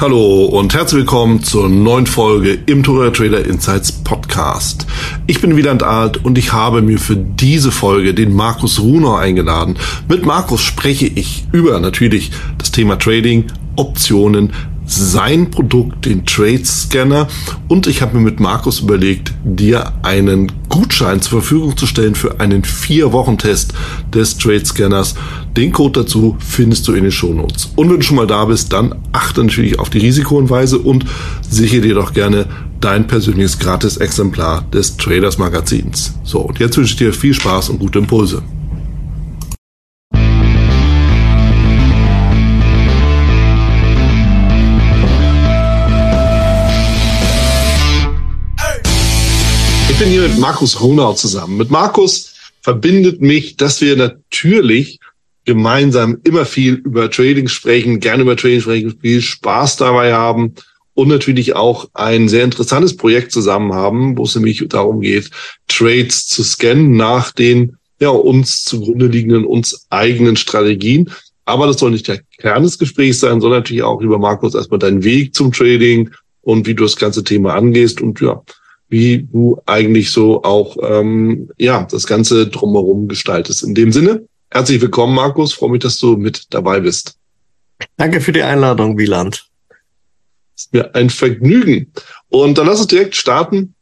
Hallo und herzlich willkommen zur neuen Folge im Tour Trader Insights Podcast. Ich bin Wieland Alt und ich habe mir für diese Folge den Markus Runer eingeladen. Mit Markus spreche ich über natürlich das Thema Trading, Optionen, sein Produkt, den Trade Scanner. Und ich habe mir mit Markus überlegt, dir einen Gutschein zur Verfügung zu stellen für einen vier Wochen Test des Trade Scanners. Den Code dazu findest du in den Shownotes. Und wenn du schon mal da bist, dann achte natürlich auf die Risikohinweise und sichere dir doch gerne dein persönliches Gratis-Exemplar des Traders Magazins. So, und jetzt wünsche ich dir viel Spaß und gute Impulse. Ich bin hier mit Markus Runau zusammen. Mit Markus verbindet mich, dass wir natürlich gemeinsam immer viel über Trading sprechen, gerne über Trading sprechen, viel Spaß dabei haben und natürlich auch ein sehr interessantes Projekt zusammen haben, wo es nämlich darum geht, Trades zu scannen nach den ja, uns zugrunde liegenden, uns eigenen Strategien. Aber das soll nicht der Kern des Gesprächs sein, sondern natürlich auch, lieber Markus, erstmal dein Weg zum Trading und wie du das ganze Thema angehst. Und ja, wie du eigentlich so auch ähm, ja das Ganze drumherum gestaltest. In dem Sinne, herzlich willkommen, Markus. Freue mich, dass du mit dabei bist. Danke für die Einladung, Wieland. Ist mir ein Vergnügen. Und dann lass uns direkt starten.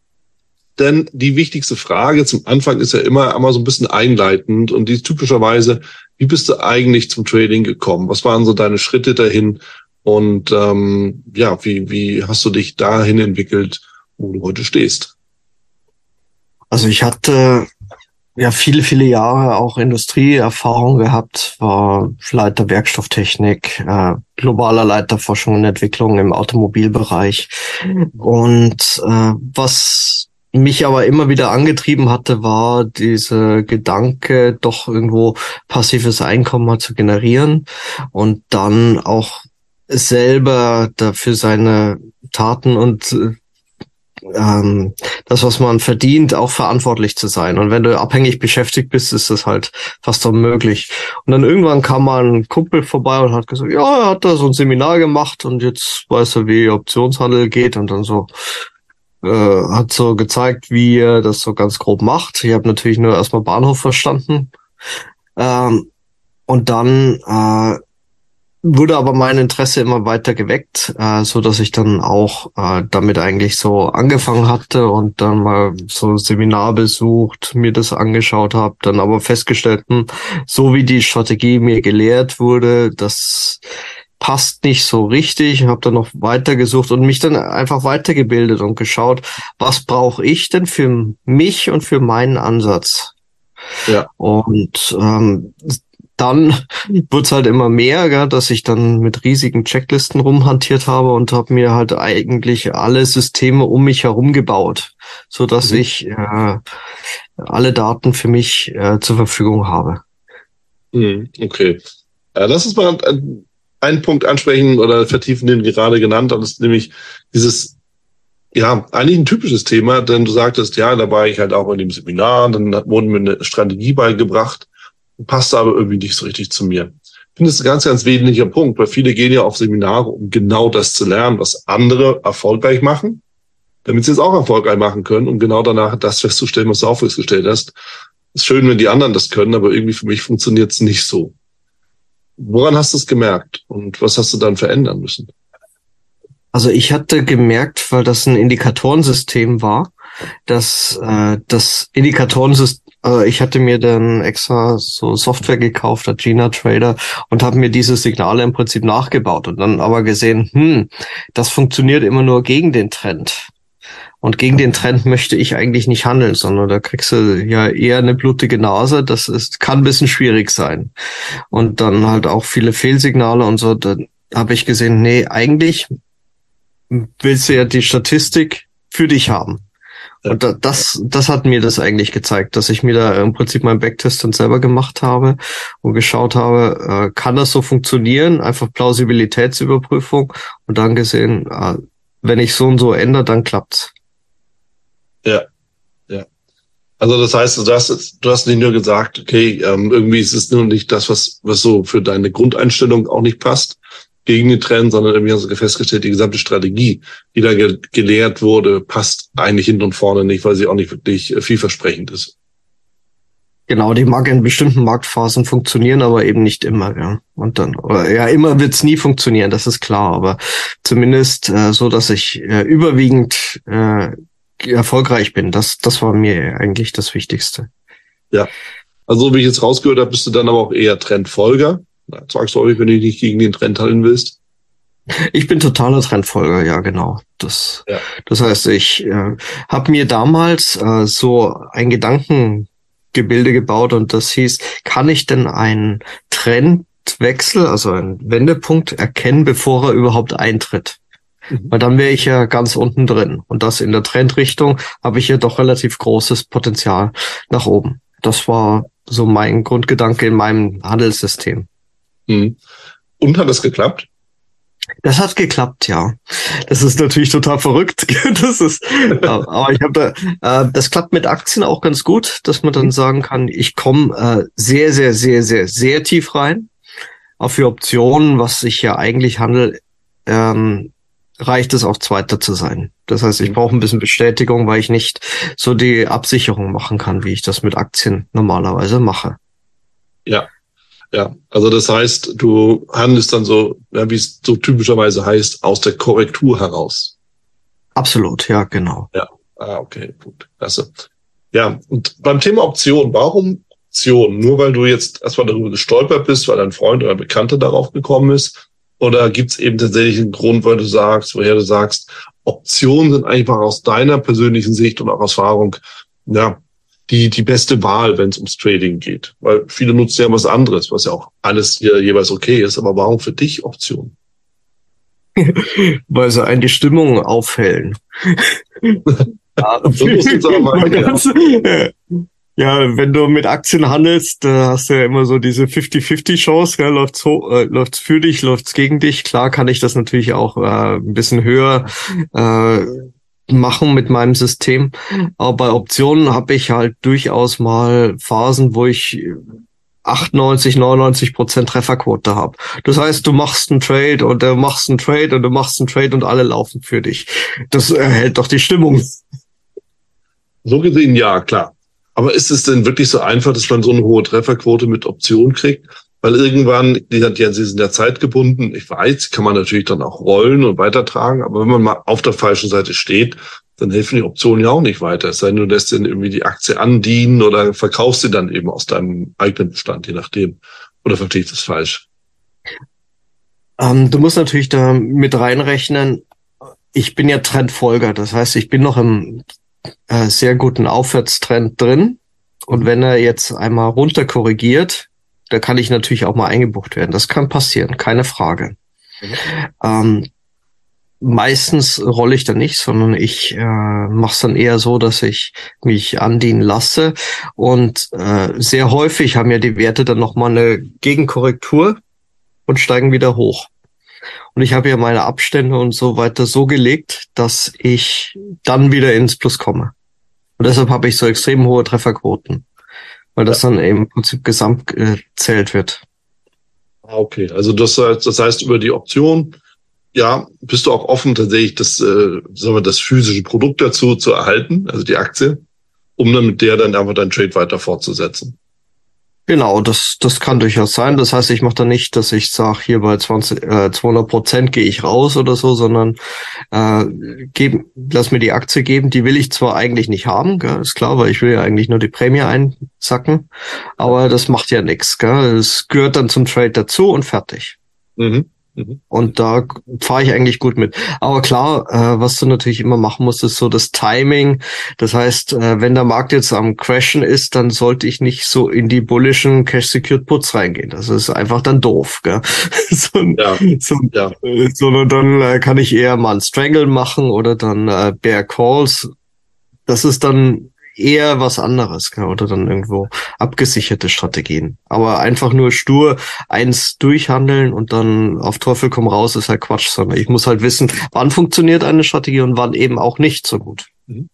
Denn die wichtigste Frage zum Anfang ist ja immer einmal so ein bisschen einleitend und die typischerweise, wie bist du eigentlich zum Trading gekommen? Was waren so deine Schritte dahin? Und ähm, ja, wie, wie hast du dich dahin entwickelt, wo du heute stehst? Also ich hatte ja viele, viele Jahre auch Industrieerfahrung gehabt, war Leiter Werkstofftechnik, äh, globaler Leiter Forschung und Entwicklung im Automobilbereich. Und äh, was mich aber immer wieder angetrieben hatte, war dieser Gedanke, doch irgendwo passives Einkommen zu generieren und dann auch selber dafür seine Taten und äh, ähm, das, was man verdient, auch verantwortlich zu sein. Und wenn du abhängig beschäftigt bist, ist das halt fast unmöglich. Und dann irgendwann kam mal ein Kumpel vorbei und hat gesagt, ja, er hat da so ein Seminar gemacht und jetzt weiß er, wie Optionshandel geht und dann so äh, hat so gezeigt, wie er das so ganz grob macht. Ich habe natürlich nur erstmal Bahnhof verstanden. Ähm, und dann äh, wurde aber mein Interesse immer weiter geweckt, äh, so dass ich dann auch äh, damit eigentlich so angefangen hatte und dann mal so ein Seminar besucht, mir das angeschaut habe, dann aber festgestellt, hm, so wie die Strategie mir gelehrt wurde, das passt nicht so richtig, habe dann noch weitergesucht und mich dann einfach weitergebildet und geschaut, was brauche ich denn für mich und für meinen Ansatz. Ja. Und ähm, dann wurde es halt immer mehr, gell, dass ich dann mit riesigen Checklisten rumhantiert habe und habe mir halt eigentlich alle Systeme um mich herum gebaut, so dass mhm. ich äh, alle Daten für mich äh, zur Verfügung habe. Mhm, okay. Äh, lass uns mal einen Punkt ansprechen oder vertiefen, den gerade genannt hast, nämlich dieses ja, eigentlich ein typisches Thema, denn du sagtest, ja, da war ich halt auch in dem Seminar, dann wurden mir eine Strategie beigebracht passt aber irgendwie nicht so richtig zu mir. Ich finde es ein ganz, ganz wesentlicher Punkt, weil viele gehen ja auf Seminare, um genau das zu lernen, was andere erfolgreich machen, damit sie es auch erfolgreich machen können, um genau danach das festzustellen, was du auch festgestellt hast. Ist schön, wenn die anderen das können, aber irgendwie für mich funktioniert es nicht so. Woran hast du es gemerkt und was hast du dann verändern müssen? Also ich hatte gemerkt, weil das ein Indikatorensystem war, dass äh, das Indikatorensystem äh, ich hatte mir dann extra so Software gekauft, der Gina Trader, und habe mir diese Signale im Prinzip nachgebaut und dann aber gesehen, hm, das funktioniert immer nur gegen den Trend. Und gegen den Trend möchte ich eigentlich nicht handeln, sondern da kriegst du ja eher eine blutige Nase. Das ist, kann ein bisschen schwierig sein. Und dann halt auch viele Fehlsignale und so. Dann habe ich gesehen, nee, eigentlich willst du ja die Statistik für dich haben. Und das, das hat mir das eigentlich gezeigt, dass ich mir da im Prinzip meinen Backtest dann selber gemacht habe und geschaut habe, äh, kann das so funktionieren? Einfach Plausibilitätsüberprüfung und dann gesehen, äh, wenn ich so und so ändere, dann klappt's. Ja, ja. Also das heißt, du hast, du hast nicht nur gesagt, okay, ähm, irgendwie ist es nur nicht das, was, was so für deine Grundeinstellung auch nicht passt, gegen den Trend, sondern irgendwie hast du festgestellt, die gesamte Strategie, die da ge gelehrt wurde, passt eigentlich hinten und vorne nicht, weil sie auch nicht wirklich äh, vielversprechend ist. Genau, die mag in bestimmten Marktphasen funktionieren, aber eben nicht immer, ja. Und dann, oder ja, immer wird's nie funktionieren, das ist klar, aber zumindest äh, so, dass ich äh, überwiegend äh, erfolgreich bin. Das, das war mir eigentlich das Wichtigste. Ja. Also, wie ich jetzt rausgehört habe, bist du dann aber auch eher Trendfolger. Sagst du euch, wenn du dich gegen den Trend halten willst? Ich bin totaler Trendfolger, ja, genau. Das, ja. das heißt, ich äh, habe mir damals äh, so ein Gedankengebilde gebaut und das hieß, kann ich denn einen Trendwechsel, also einen Wendepunkt erkennen, bevor er überhaupt eintritt? Mhm. Weil dann wäre ich ja ganz unten drin. Und das in der Trendrichtung habe ich ja doch relativ großes Potenzial nach oben. Das war so mein Grundgedanke in meinem Handelssystem. Mhm. Und hat es geklappt? Das hat geklappt, ja. Das ist natürlich total verrückt. Das ist, aber ich habe da, äh, das klappt mit Aktien auch ganz gut, dass man dann sagen kann, ich komme äh, sehr, sehr, sehr, sehr, sehr tief rein. Auch für Optionen, was ich ja eigentlich handel, ähm, reicht es auch Zweiter zu sein. Das heißt, ich brauche ein bisschen Bestätigung, weil ich nicht so die Absicherung machen kann, wie ich das mit Aktien normalerweise mache. Ja, ja, also das heißt, du handelst dann so, ja, wie es so typischerweise heißt, aus der Korrektur heraus. Absolut, ja, genau. Ja, ah, okay, gut, klasse. Ja, und beim Thema Option, warum Option? Nur weil du jetzt erstmal darüber gestolpert bist, weil dein Freund oder Bekannter darauf gekommen ist? Oder gibt es eben tatsächlich einen Grund, weil du sagst, woher du sagst, Optionen sind einfach aus deiner persönlichen Sicht und auch Erfahrung, ja, die, die beste Wahl, wenn es ums Trading geht. Weil viele nutzen ja was anderes, was ja auch alles hier jeweils okay ist. Aber warum für dich Optionen? Weil sie einen die Stimmung aufhellen. ja, ja. ja, wenn du mit Aktien handelst, da hast du ja immer so diese 50-50 Chance, gell? läuft's hoch, äh, läuft's für dich, läuft's gegen dich. Klar kann ich das natürlich auch äh, ein bisschen höher äh, machen mit meinem System. Aber bei Optionen habe ich halt durchaus mal Phasen, wo ich 98, 99 Prozent Trefferquote habe. Das heißt, du machst einen Trade und du machst einen Trade und du machst einen Trade und alle laufen für dich. Das erhält doch die Stimmung. So gesehen, ja, klar. Aber ist es denn wirklich so einfach, dass man so eine hohe Trefferquote mit Optionen kriegt? Weil irgendwann, die, die, die sind ja zeitgebunden. Ich weiß, kann man natürlich dann auch rollen und weitertragen, aber wenn man mal auf der falschen Seite steht, dann helfen die Optionen ja auch nicht weiter. Es sei denn, du lässt dann irgendwie die Aktie andienen oder verkaufst sie dann eben aus deinem eigenen Bestand, je nachdem. Oder verstehe ich das falsch? Ähm, du musst natürlich da mit reinrechnen, ich bin ja Trendfolger. Das heißt, ich bin noch im äh, sehr guten Aufwärtstrend drin. Und wenn er jetzt einmal runter korrigiert, da kann ich natürlich auch mal eingebucht werden. Das kann passieren, keine Frage. Mhm. Ähm, meistens rolle ich da nicht, sondern ich äh, mache es dann eher so, dass ich mich andienen lasse. Und äh, sehr häufig haben ja die Werte dann nochmal eine Gegenkorrektur und steigen wieder hoch. Und ich habe ja meine Abstände und so weiter so gelegt, dass ich dann wieder ins Plus komme. Und deshalb habe ich so extrem hohe Trefferquoten weil das dann im Prinzip gesamt gezählt wird. Ah, okay, also das, das heißt über die Option, ja, bist du auch offen tatsächlich das, äh, sagen wir, das physische Produkt dazu zu erhalten, also die Aktie, um dann mit der dann einfach deinen Trade weiter fortzusetzen. Genau, das, das kann durchaus sein. Das heißt, ich mache da nicht, dass ich sage, hier bei 20, äh, 200 Prozent gehe ich raus oder so, sondern äh, geben, lass mir die Aktie geben. Die will ich zwar eigentlich nicht haben, gell, ist klar, weil ich will ja eigentlich nur die Prämie einsacken, aber das macht ja nichts. Es gehört dann zum Trade dazu und fertig. Mhm. Mhm. Und da fahre ich eigentlich gut mit. Aber klar, äh, was du natürlich immer machen musst, ist so das Timing. Das heißt, äh, wenn der Markt jetzt am Crashen ist, dann sollte ich nicht so in die bullischen Cash-Secured Puts reingehen. Das ist einfach dann doof. Gell? so, ja. So, ja. Äh, sondern dann äh, kann ich eher mal ein Strangle machen oder dann äh, Bear Calls. Das ist dann eher was anderes oder dann irgendwo abgesicherte Strategien. Aber einfach nur stur eins durchhandeln und dann auf Teufel komm raus ist halt Quatsch, sondern ich muss halt wissen, wann funktioniert eine Strategie und wann eben auch nicht so gut. Mhm.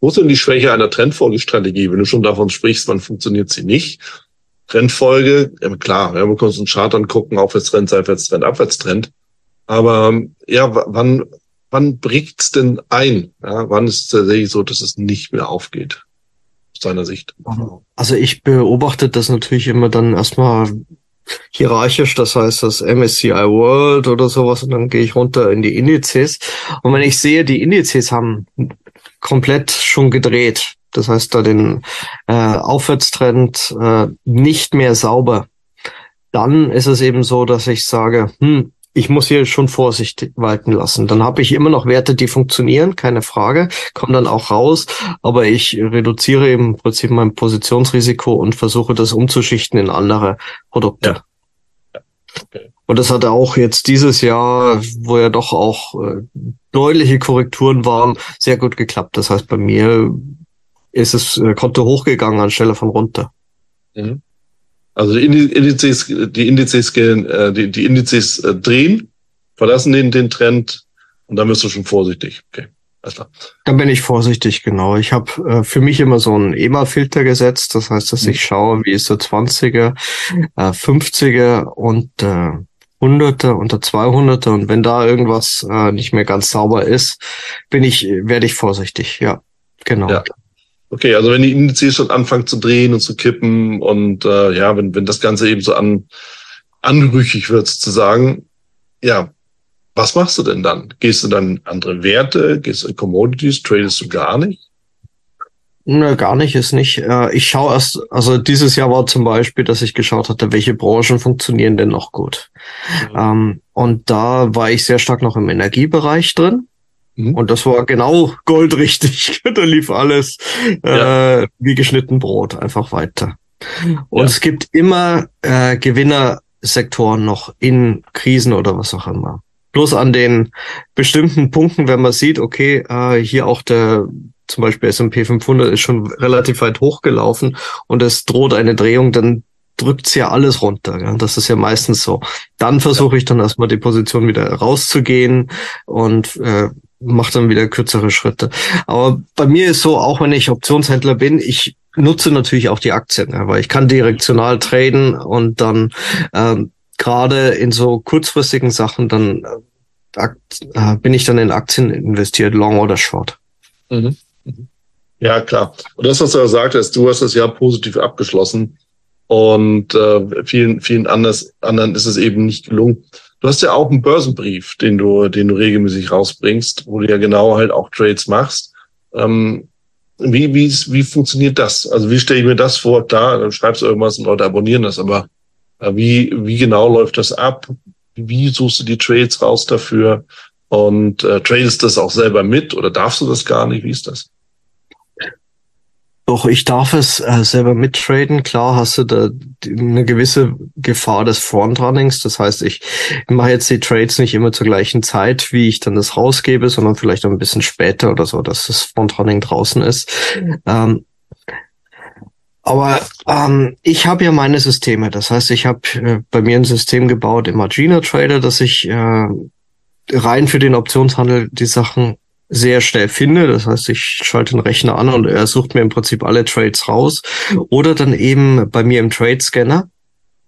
Wo ist denn die Schwäche einer Trendfolgestrategie? Wenn du schon davon sprichst, wann funktioniert sie nicht? Trendfolge. Ja, klar, ja, wir können uns einen Chart angucken, Aufwärtstrend, Seitwärtstrend, Abwärtstrend. Aber ja, wann, wann bricht's denn ein? Ja, wann ist es tatsächlich so, dass es nicht mehr aufgeht? Aus deiner Sicht. Also ich beobachte das natürlich immer dann erstmal hierarchisch, das heißt das MSCI World oder sowas und dann gehe ich runter in die Indizes. Und wenn ich sehe, die Indizes haben komplett schon gedreht, das heißt da den äh, Aufwärtstrend äh, nicht mehr sauber, dann ist es eben so, dass ich sage, hm, ich muss hier schon Vorsicht walten lassen. Dann habe ich immer noch Werte, die funktionieren, keine Frage, kommen dann auch raus, aber ich reduziere im Prinzip mein Positionsrisiko und versuche das umzuschichten in andere Produkte. Ja. Ja. Okay. Und das hat auch jetzt dieses Jahr, wo ja doch auch äh, deutliche Korrekturen waren, sehr gut geklappt. Das heißt, bei mir ist es äh, Konto hochgegangen anstelle von runter. Mhm. Also die Indizes, die Indizes gehen, äh, die, die Indizes äh, drehen, verlassen den, den Trend und dann wirst du schon vorsichtig. Okay. Dann bin ich vorsichtig, genau. Ich habe äh, für mich immer so einen EMA-Filter gesetzt. Das heißt, dass mhm. ich schaue, wie ist der 20er, äh, 50er und äh, 100er und der 200er. Und wenn da irgendwas äh, nicht mehr ganz sauber ist, bin ich, werde ich vorsichtig. Ja, genau. Ja. Okay, also wenn die Indizes schon anfangen zu drehen und zu kippen und äh, ja, wenn, wenn das Ganze eben so an, anrüchig wird sozusagen, ja, was machst du denn dann? Gehst du dann andere Werte? Gehst du in Commodities? Tradest du gar nicht? Ne, gar nicht ist nicht. Äh, ich schaue erst, also dieses Jahr war zum Beispiel, dass ich geschaut hatte, welche Branchen funktionieren denn noch gut. Mhm. Ähm, und da war ich sehr stark noch im Energiebereich drin. Mhm. Und das war genau goldrichtig. da lief alles ja. äh, wie geschnitten Brot, einfach weiter. Und ja. es gibt immer äh, Gewinnersektoren noch in Krisen oder was auch immer. Bloß an den bestimmten Punkten, wenn man sieht, okay, äh, hier auch der zum Beispiel S&P 500 ist schon relativ weit hochgelaufen und es droht eine Drehung, dann drückt's ja alles runter. Ja? Das ist ja meistens so. Dann versuche ich dann erstmal die Position wieder rauszugehen und äh, mache dann wieder kürzere Schritte. Aber bei mir ist so, auch wenn ich Optionshändler bin, ich nutze natürlich auch die Aktien, ja, weil ich kann direktional traden und dann ähm, gerade in so kurzfristigen Sachen dann äh, äh, bin ich dann in Aktien investiert, long oder short. Mhm. Ja, klar. Und das, was du ja sagtest, du hast das Jahr positiv abgeschlossen und äh, vielen, vielen anders, anderen ist es eben nicht gelungen. Du hast ja auch einen Börsenbrief, den du, den du regelmäßig rausbringst, wo du ja genau halt auch Trades machst. Ähm, wie, wie, wie funktioniert das? Also wie stelle ich mir das vor? Da, dann schreibst du irgendwas und Leute abonnieren das, aber äh, wie, wie genau läuft das ab? Wie suchst du die Trades raus dafür? Und äh, tradest das auch selber mit oder darfst du das gar nicht? Wie ist das? Doch, ich darf es äh, selber mittraden. Klar hast du da eine gewisse Gefahr des Frontrunnings. Das heißt, ich mache jetzt die Trades nicht immer zur gleichen Zeit, wie ich dann das rausgebe, sondern vielleicht ein bisschen später oder so, dass das Frontrunning draußen ist. Ähm, aber ähm, ich habe ja meine Systeme. Das heißt, ich habe äh, bei mir ein System gebaut im Margina Trader, dass ich äh, rein für den Optionshandel die Sachen sehr schnell finde. Das heißt, ich schalte den Rechner an und er sucht mir im Prinzip alle Trades raus. Oder dann eben bei mir im Trade Scanner,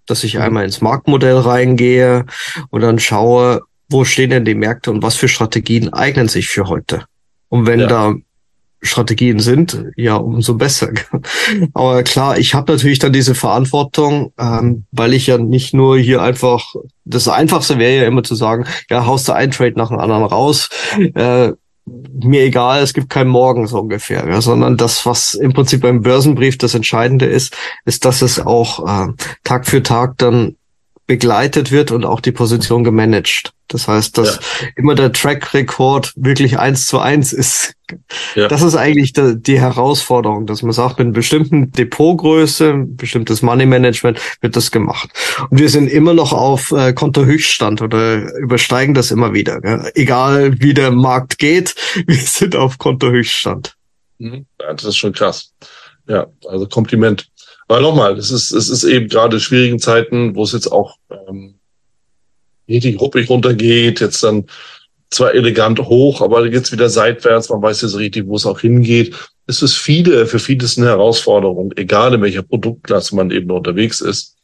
dass ich mhm. einmal ins Marktmodell reingehe und dann schaue, wo stehen denn die Märkte und was für Strategien eignen sich für heute. Und wenn ja. da Strategien sind, ja, umso besser. Aber klar, ich habe natürlich dann diese Verantwortung, ähm, weil ich ja nicht nur hier einfach, das Einfachste wäre ja immer zu sagen, ja, haust du einen Trade nach dem anderen raus. Äh, mir egal, es gibt kein Morgen so ungefähr, ja, sondern das, was im Prinzip beim Börsenbrief das Entscheidende ist, ist, dass es auch äh, Tag für Tag dann begleitet wird und auch die Position gemanagt. Das heißt, dass ja. immer der Track Record wirklich eins zu eins ist. Ja. Das ist eigentlich die, die Herausforderung, dass man sagt, mit einer bestimmten Depotgröße, bestimmtes Money Management wird das gemacht. Und wir sind immer noch auf äh, Kontohöchststand oder übersteigen das immer wieder. Gell? Egal wie der Markt geht, wir sind auf Kontohöchststand. Mhm. Das ist schon krass. Ja, also Kompliment. Aber nochmal, es ist, es ist eben gerade schwierigen Zeiten, wo es jetzt auch ähm, richtig ruppig runtergeht, jetzt dann zwar elegant hoch, aber geht's wieder seitwärts, man weiß jetzt richtig, wo es auch hingeht. ist es viele, für viele ist eine Herausforderung, egal in welcher Produktklasse man eben unterwegs ist.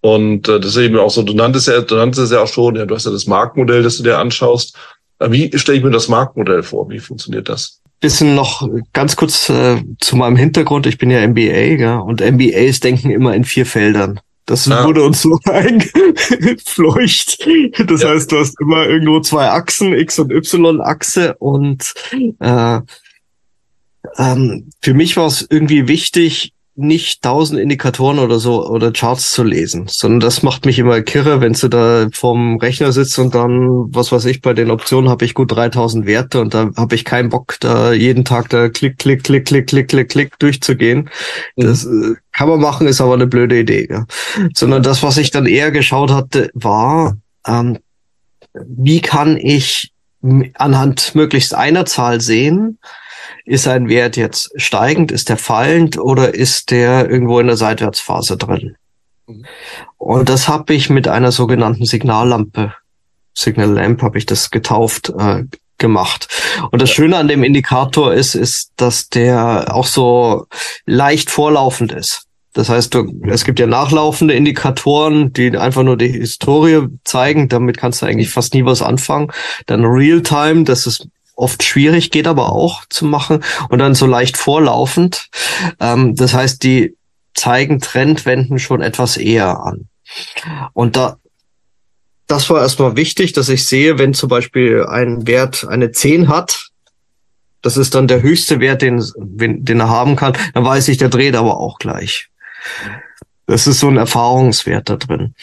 Und äh, das ist eben auch so, du nanntest ja, du nanntest es ja auch schon, ja, du hast ja das Marktmodell, das du dir anschaust. Wie stelle ich mir das Marktmodell vor? Wie funktioniert das? Bisschen noch ganz kurz äh, zu meinem Hintergrund. Ich bin ja MBA, ja, und MBAs denken immer in vier Feldern. Das ja. wurde uns so eingefleucht. Das ja. heißt, du hast immer irgendwo zwei Achsen, X- und Y-Achse. Und äh, ähm, für mich war es irgendwie wichtig, nicht tausend Indikatoren oder so oder Charts zu lesen, sondern das macht mich immer kirre, wenn du da vorm Rechner sitzt und dann, was weiß ich, bei den Optionen habe ich gut 3000 Werte und da habe ich keinen Bock, da jeden Tag da klick, klick, klick, klick, klick, klick, klick durchzugehen. Mhm. Das äh, kann man machen, ist aber eine blöde Idee. Ja. Sondern das, was ich dann eher geschaut hatte, war, ähm, wie kann ich anhand möglichst einer Zahl sehen, ist ein Wert jetzt steigend, ist der fallend oder ist der irgendwo in der Seitwärtsphase drin? Mhm. Und das habe ich mit einer sogenannten Signallampe, Signal Lamp habe ich das getauft, äh, gemacht. Und das Schöne an dem Indikator ist, ist, dass der auch so leicht vorlaufend ist. Das heißt, du, es gibt ja nachlaufende Indikatoren, die einfach nur die Historie zeigen. Damit kannst du eigentlich fast nie was anfangen. Dann Realtime, das ist oft schwierig, geht aber auch zu machen und dann so leicht vorlaufend. Ähm, das heißt, die zeigen Trendwenden schon etwas eher an. Und da, das war erstmal wichtig, dass ich sehe, wenn zum Beispiel ein Wert eine 10 hat, das ist dann der höchste Wert, den, den er haben kann, dann weiß ich, der dreht aber auch gleich. Das ist so ein Erfahrungswert da drin.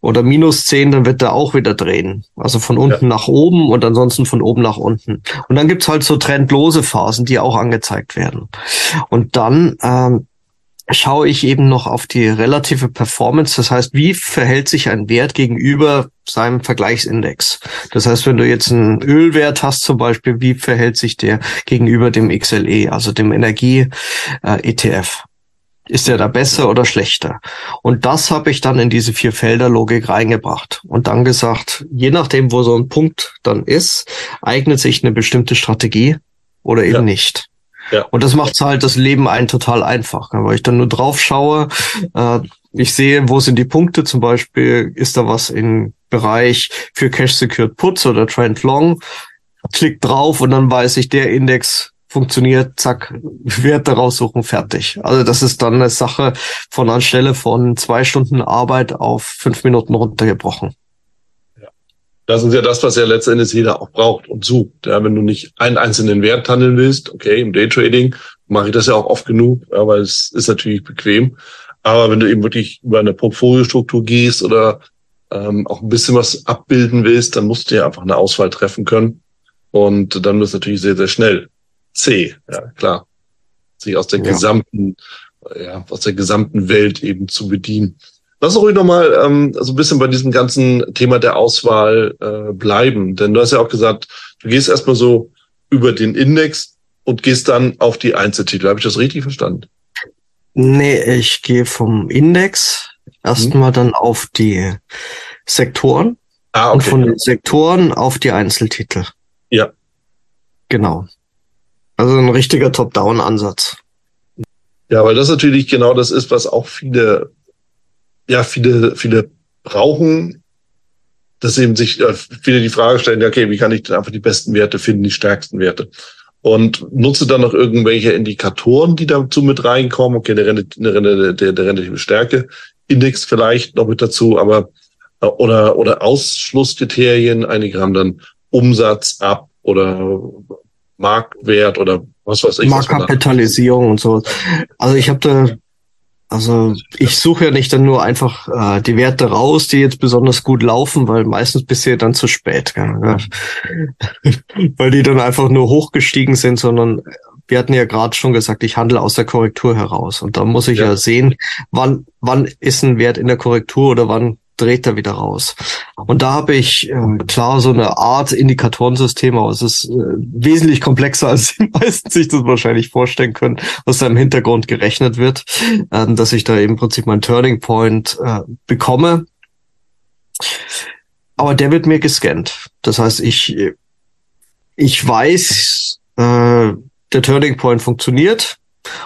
Oder minus zehn, dann wird er auch wieder drehen. Also von unten ja. nach oben und ansonsten von oben nach unten. Und dann gibt's halt so trendlose Phasen, die auch angezeigt werden. Und dann ähm, schaue ich eben noch auf die relative Performance. Das heißt, wie verhält sich ein Wert gegenüber seinem Vergleichsindex? Das heißt, wenn du jetzt einen Ölwert hast zum Beispiel, wie verhält sich der gegenüber dem XLE, also dem Energie-ETF? Ist er da besser oder schlechter? Und das habe ich dann in diese vier Felder Logik reingebracht und dann gesagt, je nachdem, wo so ein Punkt dann ist, eignet sich eine bestimmte Strategie oder eben ja. nicht. Ja. Und das macht halt das Leben ein total einfach, weil ich dann nur drauf schaue, äh, ich sehe, wo sind die Punkte, zum Beispiel ist da was im Bereich für Cash Secured Puts oder Trend Long, klick drauf und dann weiß ich, der Index funktioniert, zack, Werte raussuchen, fertig. Also das ist dann eine Sache von anstelle von zwei Stunden Arbeit auf fünf Minuten runtergebrochen. Ja. Das ist ja das, was ja letztendlich jeder auch braucht und sucht. Ja, wenn du nicht einen einzelnen Wert handeln willst, okay, im Daytrading mache ich das ja auch oft genug, aber es ist natürlich bequem. Aber wenn du eben wirklich über eine Portfoliostruktur gehst oder ähm, auch ein bisschen was abbilden willst, dann musst du ja einfach eine Auswahl treffen können. Und dann wird es natürlich sehr, sehr schnell. C, ja klar. Sich aus der ja. gesamten, ja, aus der gesamten Welt eben zu bedienen. Lass uns ruhig nochmal ähm, so ein bisschen bei diesem ganzen Thema der Auswahl äh, bleiben. Denn du hast ja auch gesagt, du gehst erstmal so über den Index und gehst dann auf die Einzeltitel. Habe ich das richtig verstanden? Nee, ich gehe vom Index erstmal hm. dann auf die Sektoren ah, okay. und von den Sektoren auf die Einzeltitel. Ja. Genau. Also ein richtiger Top-Down-Ansatz. Ja, weil das natürlich genau das ist, was auch viele, ja, viele, viele brauchen, dass eben sich äh, viele die Frage stellen, ja, okay, wie kann ich denn einfach die besten Werte finden, die stärksten Werte? Und nutze dann noch irgendwelche Indikatoren, die dazu mit reinkommen. Okay, der, der, der, der relative Stärke, Index vielleicht noch mit dazu, aber äh, oder oder Ausschlusskriterien. Einige haben dann Umsatz ab oder Marktwert oder was weiß ich. Marktkapitalisierung und so. Also ich habe da, also ich suche ja nicht dann nur einfach äh, die Werte raus, die jetzt besonders gut laufen, weil meistens bist du ja dann zu spät, gell? weil die dann einfach nur hochgestiegen sind, sondern wir hatten ja gerade schon gesagt, ich handle aus der Korrektur heraus und da muss ich ja. ja sehen, wann wann ist ein Wert in der Korrektur oder wann dreht er wieder raus. Und da habe ich äh, klar so eine Art Indikatorensystem, aber es ist äh, wesentlich komplexer, als die meisten sich das wahrscheinlich vorstellen können, was da im Hintergrund gerechnet wird, äh, dass ich da im Prinzip mein Turning Point äh, bekomme. Aber der wird mir gescannt. Das heißt, ich, ich weiß, äh, der Turning Point funktioniert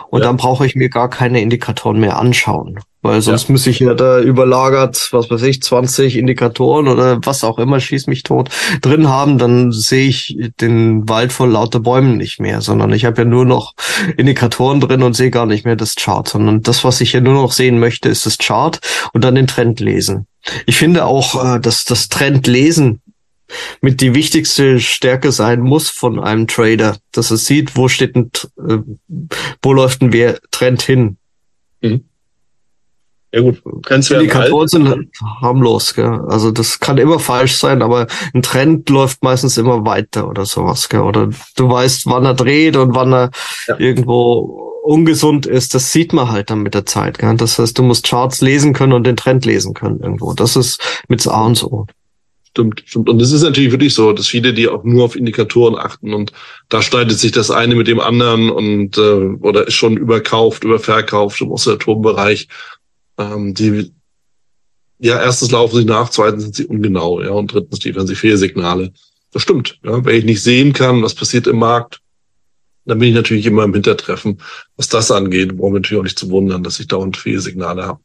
und ja. dann brauche ich mir gar keine Indikatoren mehr anschauen. Weil sonst ja. muss ich ja da überlagert, was weiß ich, 20 Indikatoren oder was auch immer, schieß mich tot, drin haben, dann sehe ich den Wald vor lauter Bäumen nicht mehr, sondern ich habe ja nur noch Indikatoren drin und sehe gar nicht mehr das Chart, sondern das, was ich ja nur noch sehen möchte, ist das Chart und dann den Trend lesen. Ich finde auch, äh, dass das Trend lesen mit die wichtigste Stärke sein muss von einem Trader, dass er sieht, wo steht ein, äh, wo läuft ein Trend hin. Mhm. Ja gut, kannst ja Indikatoren sind harmlos, gell? Also das kann immer falsch sein, aber ein Trend läuft meistens immer weiter oder sowas, gell? Oder du weißt, wann er dreht und wann er ja. irgendwo ungesund ist, das sieht man halt dann mit der Zeit. Gell? Das heißt, du musst Charts lesen können und den Trend lesen können irgendwo. Das ist mit A und O. Stimmt, stimmt. Und es ist natürlich wirklich so, dass viele, die auch nur auf Indikatoren achten und da streitet sich das eine mit dem anderen und äh, oder ist schon überkauft, überverkauft im Oszillatorenbereich ähm, die ja, erstens laufen sie nach, zweitens sind sie ungenau, ja, und drittens liefern sie Fehlsignale. Das stimmt. Ja. Wenn ich nicht sehen kann, was passiert im Markt, dann bin ich natürlich immer im Hintertreffen. Was das angeht, brauchen wir natürlich auch nicht zu wundern, dass ich dauernd Fehlsignale habe.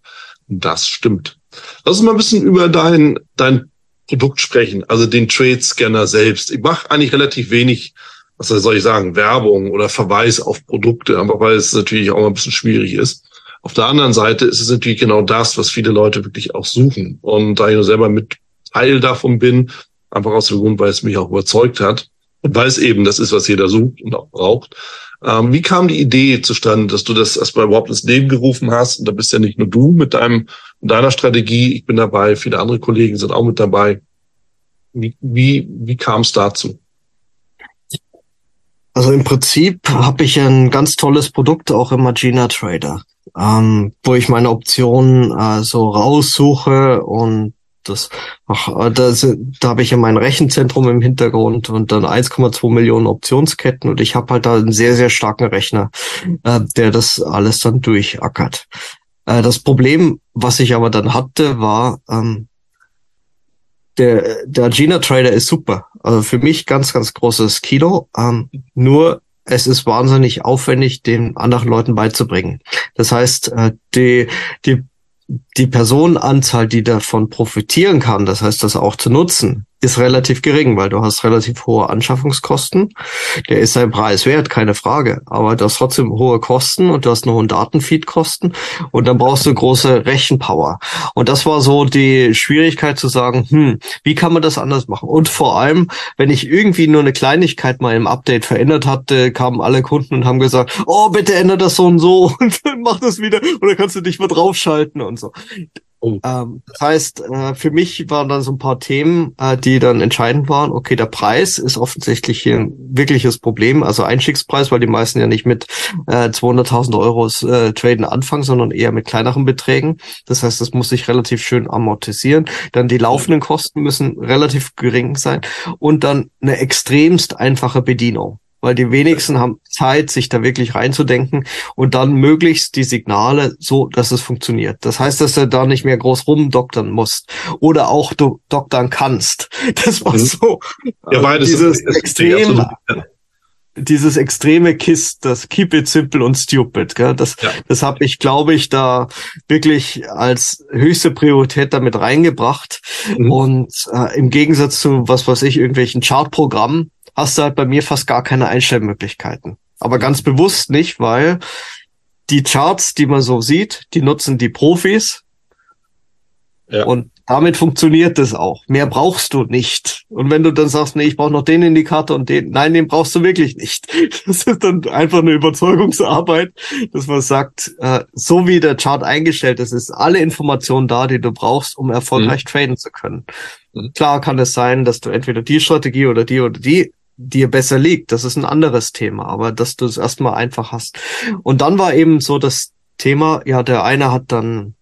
Das stimmt. Lass uns mal ein bisschen über dein, dein Produkt sprechen, also den Trade Scanner selbst. Ich mache eigentlich relativ wenig, was soll ich sagen, Werbung oder Verweis auf Produkte, aber weil es natürlich auch mal ein bisschen schwierig ist. Auf der anderen Seite ist es natürlich genau das, was viele Leute wirklich auch suchen. Und da ich nur selber mit Teil davon bin, einfach aus dem Grund, weil es mich auch überzeugt hat und weil es eben das ist, was jeder sucht und auch braucht. Ähm, wie kam die Idee zustande, dass du das erstmal überhaupt ins Leben gerufen hast? Und da bist ja nicht nur du mit deinem, mit deiner Strategie, ich bin dabei, viele andere Kollegen sind auch mit dabei. Wie, wie, wie kam es dazu? Also im Prinzip habe ich ein ganz tolles Produkt auch im Magina Trader ähm, wo ich meine Optionen äh, so raussuche und das, ach, äh, das, da habe ich ja mein Rechenzentrum im Hintergrund und dann 1,2 Millionen Optionsketten und ich habe halt da einen sehr, sehr starken Rechner, äh, der das alles dann durchackert. Äh, das Problem, was ich aber dann hatte, war, ähm, der, der Gina Trader ist super. Also für mich ganz, ganz großes Kilo. Ähm, nur es ist wahnsinnig aufwendig, den anderen Leuten beizubringen. Das heißt, äh, die, die, die Personenanzahl, die davon profitieren kann, das heißt, das auch zu nutzen, ist relativ gering, weil du hast relativ hohe Anschaffungskosten. Der ist sein Preis wert, keine Frage. Aber du hast trotzdem hohe Kosten und du hast einen Datenfeed-Kosten und dann brauchst du große Rechenpower. Und das war so die Schwierigkeit zu sagen, hm, wie kann man das anders machen? Und vor allem, wenn ich irgendwie nur eine Kleinigkeit mal im Update verändert hatte, kamen alle Kunden und haben gesagt, oh, bitte ändere das so und so und mach das wieder oder kannst du dich mal draufschalten und so. Oh. Ähm, das heißt, äh, für mich waren dann so ein paar Themen, äh, die dann entscheidend waren. Okay, der Preis ist offensichtlich hier ein wirkliches Problem. Also Einstiegspreis, weil die meisten ja nicht mit äh, 200.000 Euro äh, traden anfangen, sondern eher mit kleineren Beträgen. Das heißt, das muss sich relativ schön amortisieren. Dann die laufenden Kosten müssen relativ gering sein und dann eine extremst einfache Bedienung weil die wenigsten haben Zeit, sich da wirklich reinzudenken und dann möglichst die Signale so, dass es funktioniert. Das heißt, dass du da nicht mehr groß rumdoktern musst oder auch du doktern kannst. Das war mhm. so ja, beides dieses ist, extrem, dieses extreme Kiss, das Keep it simple und stupid. Gell? Das, ja. das habe ich, glaube ich, da wirklich als höchste Priorität damit reingebracht. Mhm. Und äh, im Gegensatz zu was weiß ich irgendwelchen Chartprogrammen hast du halt bei mir fast gar keine Einstellmöglichkeiten. Aber ganz bewusst nicht, weil die Charts, die man so sieht, die nutzen die Profis. Ja. Und damit funktioniert es auch. Mehr brauchst du nicht. Und wenn du dann sagst, nee, ich brauche noch den Indikator und den, nein, den brauchst du wirklich nicht. Das ist dann einfach eine Überzeugungsarbeit, dass man sagt, äh, so wie der Chart eingestellt ist, ist alle Informationen da, die du brauchst, um erfolgreich mhm. traden zu können. Mhm. Klar kann es sein, dass du entweder die Strategie oder die oder die dir besser liegt. Das ist ein anderes Thema, aber dass du es erstmal einfach hast. Und dann war eben so das Thema, ja, der eine hat dann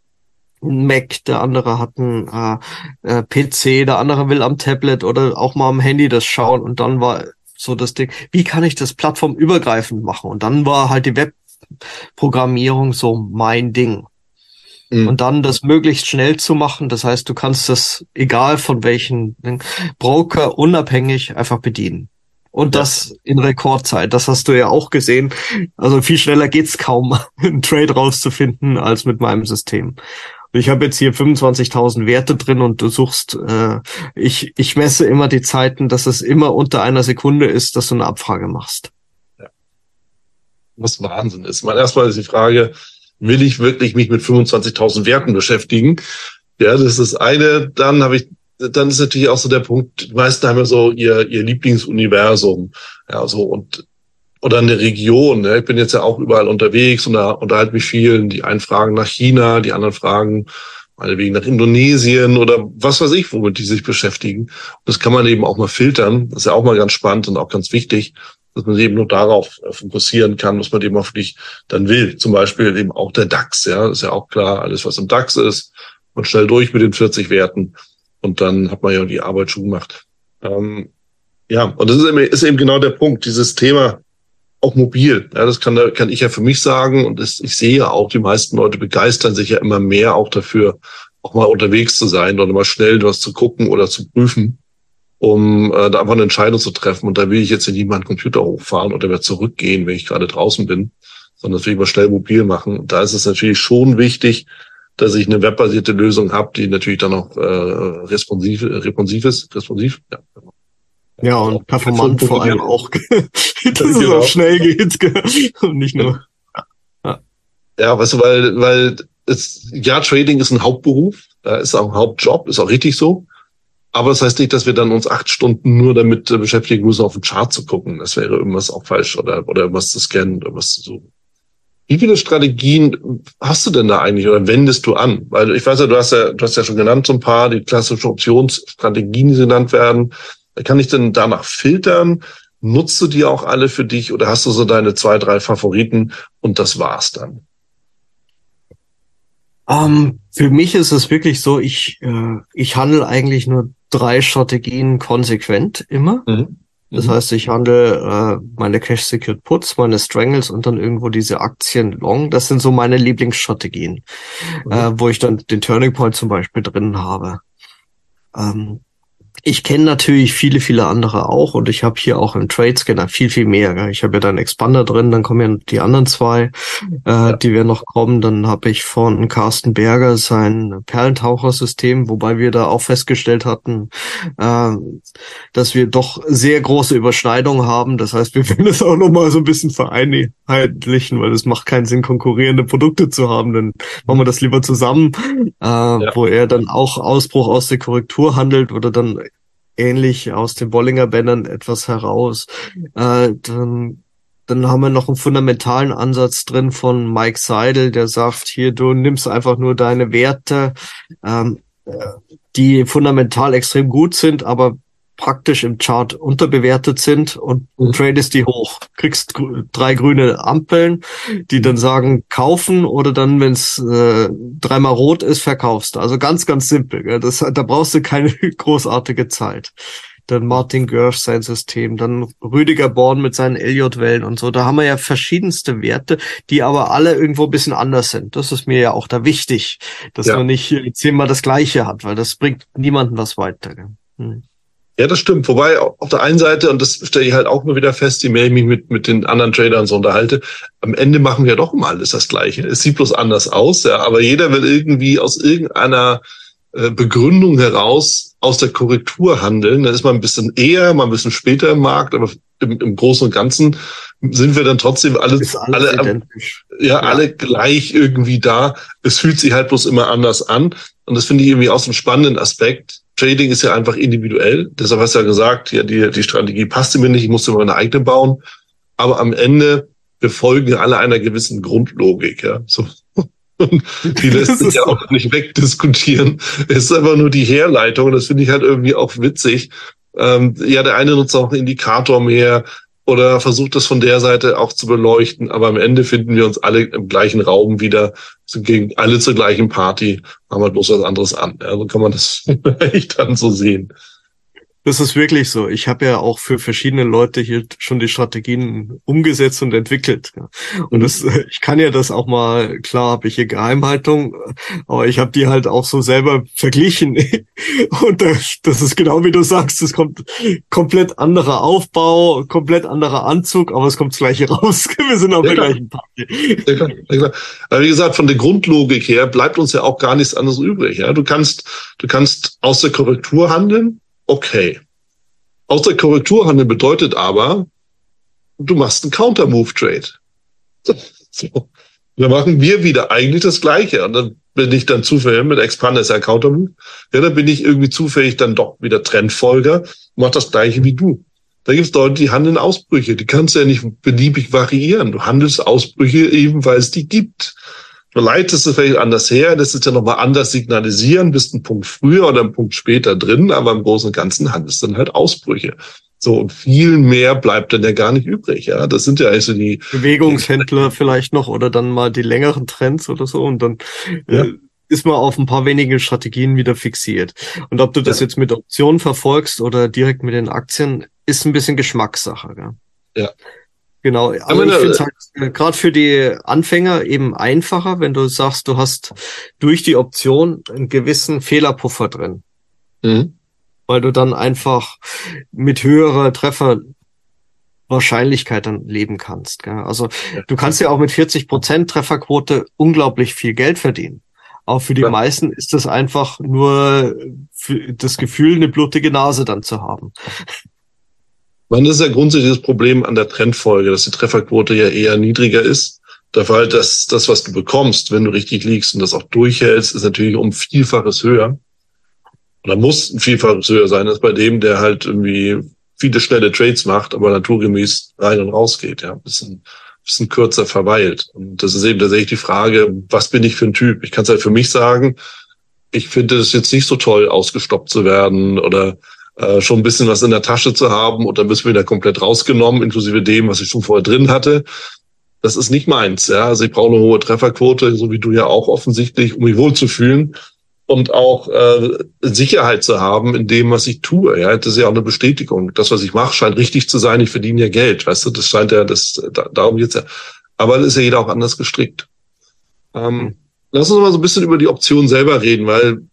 ein Mac, der andere hat ein äh, äh, PC, der andere will am Tablet oder auch mal am Handy das schauen und dann war so das Ding, wie kann ich das plattformübergreifend machen? Und dann war halt die Webprogrammierung so mein Ding. Mhm. Und dann das möglichst schnell zu machen. Das heißt, du kannst das, egal von welchen Broker, unabhängig einfach bedienen. Und das in Rekordzeit. Das hast du ja auch gesehen. Also viel schneller geht's kaum, einen Trade rauszufinden als mit meinem System. Ich habe jetzt hier 25.000 Werte drin und du suchst, äh, ich, ich messe immer die Zeiten, dass es immer unter einer Sekunde ist, dass du eine Abfrage machst. Ja. Was Wahnsinn ist. Mal erstmal ist die Frage, will ich wirklich mich mit 25.000 Werten beschäftigen? Ja, das ist das eine. Dann habe ich dann ist natürlich auch so der Punkt, die meisten haben ja so ihr, ihr Lieblingsuniversum. Ja, so und oder eine Region. Ne? Ich bin jetzt ja auch überall unterwegs und da unterhalte mich vielen. Die einen fragen nach China, die anderen fragen meinetwegen nach Indonesien oder was weiß ich, womit die sich beschäftigen. Und das kann man eben auch mal filtern. Das ist ja auch mal ganz spannend und auch ganz wichtig, dass man eben nur darauf äh, fokussieren kann, was man eben auch wirklich dann will. Zum Beispiel eben auch der DAX. Ja, das ist ja auch klar, alles was im DAX ist, man schnell durch mit den 40 Werten und dann hat man ja die Arbeit schon gemacht. Ähm, ja, und das ist eben, ist eben genau der Punkt, dieses Thema auch mobil. Ja, das kann, kann ich ja für mich sagen und das, ich sehe auch, die meisten Leute begeistern sich ja immer mehr auch dafür, auch mal unterwegs zu sein oder mal schnell was zu gucken oder zu prüfen, um äh, da einfach eine Entscheidung zu treffen. Und da will ich jetzt nicht meinen Computer hochfahren oder wieder zurückgehen, wenn ich gerade draußen bin, sondern das will ich mal schnell mobil machen. Und da ist es natürlich schon wichtig, dass ich eine webbasierte Lösung habe, die natürlich dann auch äh, responsiv, responsiv ist. Responsiv, ja. Ja, und performant vor allem auch, dass es genau. auch schnell geht und nicht nur. Ja. ja, weißt du, weil, weil es, ja, Trading ist ein Hauptberuf, da ist auch ein Hauptjob, ist auch richtig so. Aber das heißt nicht, dass wir dann uns acht Stunden nur damit beschäftigen müssen, auf den Chart zu gucken. Das wäre irgendwas auch falsch oder, oder irgendwas zu scannen oder was zu suchen. Wie viele Strategien hast du denn da eigentlich oder wendest du an? Weil ich weiß ja, du hast ja, du hast ja schon genannt so ein paar, die klassischen Optionsstrategien, die genannt werden. Kann ich denn danach filtern? Nutzt du die auch alle für dich oder hast du so deine zwei, drei Favoriten und das war's dann? Um, ähm, für mich ist es wirklich so, ich, äh, ich handle eigentlich nur drei Strategien konsequent immer. Mhm. Das mhm. heißt, ich handle äh, meine Cash Secured Puts, meine Strangles und dann irgendwo diese Aktien Long. Das sind so meine Lieblingsstrategien, mhm. äh, wo ich dann den Turning Point zum Beispiel drin habe. Ähm, ich kenne natürlich viele, viele andere auch und ich habe hier auch im Trade Scanner viel, viel mehr. Ich habe ja dann Expander drin, dann kommen ja die anderen zwei, äh, ja. die wir noch kommen. Dann habe ich von Carsten Berger sein Perlentauchersystem, wobei wir da auch festgestellt hatten, äh, dass wir doch sehr große Überschneidungen haben. Das heißt, wir werden es auch nochmal so ein bisschen vereinheitlichen, weil es macht keinen Sinn, konkurrierende Produkte zu haben. Dann machen wir das lieber zusammen, äh, ja. wo er dann auch Ausbruch aus der Korrektur handelt oder dann ähnlich aus den Bollinger Bändern etwas heraus. Äh, dann, dann haben wir noch einen fundamentalen Ansatz drin von Mike Seidel, der sagt, hier, du nimmst einfach nur deine Werte, ähm, die fundamental extrem gut sind, aber praktisch im Chart unterbewertet sind und mhm. tradest die hoch. Kriegst gr drei grüne Ampeln, die dann sagen kaufen oder dann, wenn es äh, dreimal rot ist, verkaufst. Also ganz, ganz simpel. Gell? Das, da brauchst du keine großartige Zeit. Dann Martin Görsch sein System, dann Rüdiger Born mit seinen Elliott-Wellen und so. Da haben wir ja verschiedenste Werte, die aber alle irgendwo ein bisschen anders sind. Das ist mir ja auch da wichtig, dass ja. man nicht zehnmal das Gleiche hat, weil das bringt niemandem was weiter. Hm. Ja, das stimmt. Wobei auf der einen Seite, und das stelle ich halt auch immer wieder fest, je mehr ich mich mit, mit den anderen Tradern so unterhalte, am Ende machen wir doch immer alles das Gleiche. Es sieht bloß anders aus, ja, aber jeder will irgendwie aus irgendeiner äh, Begründung heraus aus der Korrektur handeln. Da ist man ein bisschen eher, mal ein bisschen später im Markt, aber im, im Großen und Ganzen sind wir dann trotzdem alle, alle, ja, ja, alle gleich irgendwie da. Es fühlt sich halt bloß immer anders an. Und das finde ich irgendwie auch so einen spannenden Aspekt. Trading ist ja einfach individuell. Deshalb hast du ja gesagt, ja, die, die Strategie passte mir nicht, ich musste meine eigene bauen. Aber am Ende, wir folgen alle einer gewissen Grundlogik, ja. So. Und die lässt sich ja auch nicht wegdiskutieren. Es ist einfach nur die Herleitung. Das finde ich halt irgendwie auch witzig. Ähm, ja, der eine nutzt auch einen Indikator mehr, oder versucht das von der Seite auch zu beleuchten. Aber am Ende finden wir uns alle im gleichen Raum wieder, sind gegen alle zur gleichen Party, haben halt bloß was anderes an. Also kann man das echt dann so sehen. Das ist wirklich so. Ich habe ja auch für verschiedene Leute hier schon die Strategien umgesetzt und entwickelt. Und das, mhm. ich kann ja das auch mal, klar habe ich hier Geheimhaltung, aber ich habe die halt auch so selber verglichen. Und das, das ist genau wie du sagst, es kommt komplett anderer Aufbau, komplett anderer Anzug, aber es kommt das gleiche raus. Wir sind auf ja, der gleichen Party. Ja. Aber wie gesagt, von der Grundlogik her bleibt uns ja auch gar nichts anderes übrig. Ja, du kannst, du kannst aus der Korrektur handeln okay. Aus der Korrekturhandel bedeutet aber, du machst einen Counter-Move-Trade. So. Dann machen wir wieder eigentlich das Gleiche. Und dann bin ich dann zufällig mit Expander ist ja Counter-Move. Ja, dann bin ich irgendwie zufällig dann doch wieder Trendfolger und mach das Gleiche wie du. Da gibt es Leute, die handeln Ausbrüche. Die kannst du ja nicht beliebig variieren. Du handelst Ausbrüche eben, weil es die gibt. Leitest es vielleicht anders her, das ist ja nochmal anders signalisieren, bist einen Punkt früher oder einen Punkt später drin, aber im Großen und Ganzen handelst dann halt Ausbrüche. So, und viel mehr bleibt dann ja gar nicht übrig, ja. Das sind ja also die. Bewegungshändler vielleicht noch oder dann mal die längeren Trends oder so und dann ja. äh, ist man auf ein paar wenige Strategien wieder fixiert. Und ob du das ja. jetzt mit Optionen verfolgst oder direkt mit den Aktien, ist ein bisschen Geschmackssache, gell? Ja. Genau, aber also ich finde es halt äh, gerade für die Anfänger eben einfacher, wenn du sagst, du hast durch die Option einen gewissen Fehlerpuffer drin. Mhm. Weil du dann einfach mit höherer Trefferwahrscheinlichkeit dann leben kannst. Gell? Also ja. du kannst ja auch mit 40 Prozent Trefferquote unglaublich viel Geld verdienen. Auch für die ja. meisten ist das einfach nur das Gefühl, eine blutige Nase dann zu haben. Man ist ja grundsätzlich das Problem an der Trendfolge, dass die Trefferquote ja eher niedriger ist. Der Fall, dass das, was du bekommst, wenn du richtig liegst und das auch durchhältst, ist natürlich um Vielfaches höher. Oder muss ein Vielfaches höher sein als bei dem, der halt irgendwie viele schnelle Trades macht, aber naturgemäß rein und raus geht, ja, ein bisschen, bisschen kürzer verweilt. Und das ist eben tatsächlich die Frage, was bin ich für ein Typ? Ich kann es halt für mich sagen, ich finde es jetzt nicht so toll, ausgestoppt zu werden oder äh, schon ein bisschen was in der Tasche zu haben und dann bist du wieder komplett rausgenommen, inklusive dem, was ich schon vorher drin hatte. Das ist nicht meins. Ja? Also ich brauche eine hohe Trefferquote, so wie du ja auch offensichtlich, um mich wohlzufühlen und auch äh, Sicherheit zu haben in dem, was ich tue. Ja, das ist ja auch eine Bestätigung. Das, was ich mache, scheint richtig zu sein. Ich verdiene ja Geld, weißt du. Das scheint ja, das da, darum geht's ja. Aber das ist ja jeder auch anders gestrickt. Ähm, lass uns mal so ein bisschen über die Option selber reden, weil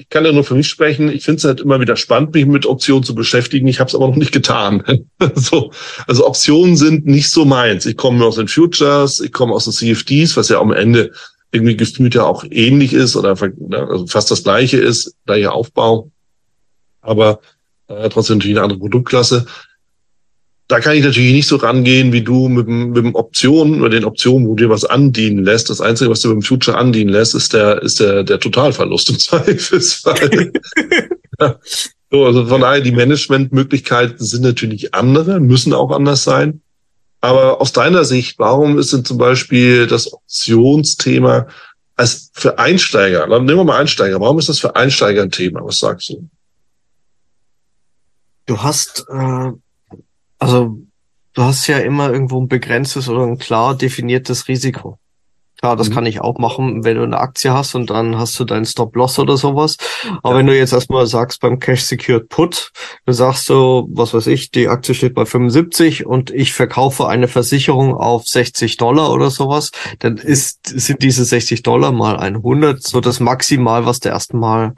ich kann ja nur für mich sprechen. Ich finde es halt immer wieder spannend, mich mit Optionen zu beschäftigen. Ich habe es aber noch nicht getan. so, also Optionen sind nicht so meins. Ich komme aus den Futures, ich komme aus den CFDs, was ja am Ende irgendwie gefühlt ja auch ähnlich ist oder ne, also fast das gleiche ist, gleicher Aufbau, aber äh, trotzdem natürlich eine andere Produktklasse da kann ich natürlich nicht so rangehen wie du mit, mit dem Optionen oder den Optionen, wo dir was andienen lässt. Das Einzige, was du beim Future andienen lässt, ist der, ist der, der Totalverlust im Zweifelsfall. so, also von daher, die Managementmöglichkeiten sind natürlich andere, müssen auch anders sein. Aber aus deiner Sicht, warum ist denn zum Beispiel das Optionsthema als für Einsteiger, nehmen wir mal Einsteiger, warum ist das für Einsteiger ein Thema? Was sagst du? Du hast äh also du hast ja immer irgendwo ein begrenztes oder ein klar definiertes Risiko. Klar, das mhm. kann ich auch machen, wenn du eine Aktie hast und dann hast du deinen Stop-Loss oder sowas. Aber ja. wenn du jetzt erstmal sagst beim Cash Secured Put, dann sagst du, was weiß ich, die Aktie steht bei 75 und ich verkaufe eine Versicherung auf 60 Dollar oder sowas, dann ist, sind diese 60 Dollar mal 100 so das Maximal, was du erstmal